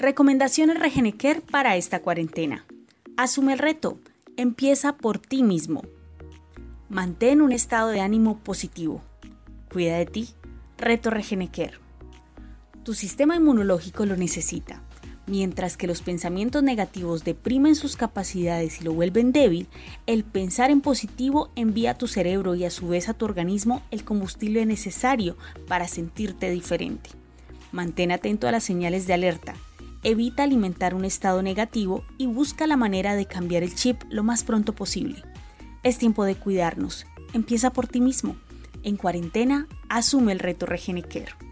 Recomendaciones Regenequer para esta cuarentena. Asume el reto. Empieza por ti mismo. Mantén un estado de ánimo positivo. Cuida de ti. Reto Regenequer. Tu sistema inmunológico lo necesita. Mientras que los pensamientos negativos deprimen sus capacidades y lo vuelven débil, el pensar en positivo envía a tu cerebro y a su vez a tu organismo el combustible necesario para sentirte diferente. Mantén atento a las señales de alerta, evita alimentar un estado negativo y busca la manera de cambiar el chip lo más pronto posible. Es tiempo de cuidarnos. Empieza por ti mismo. En cuarentena, asume el reto Regenicare.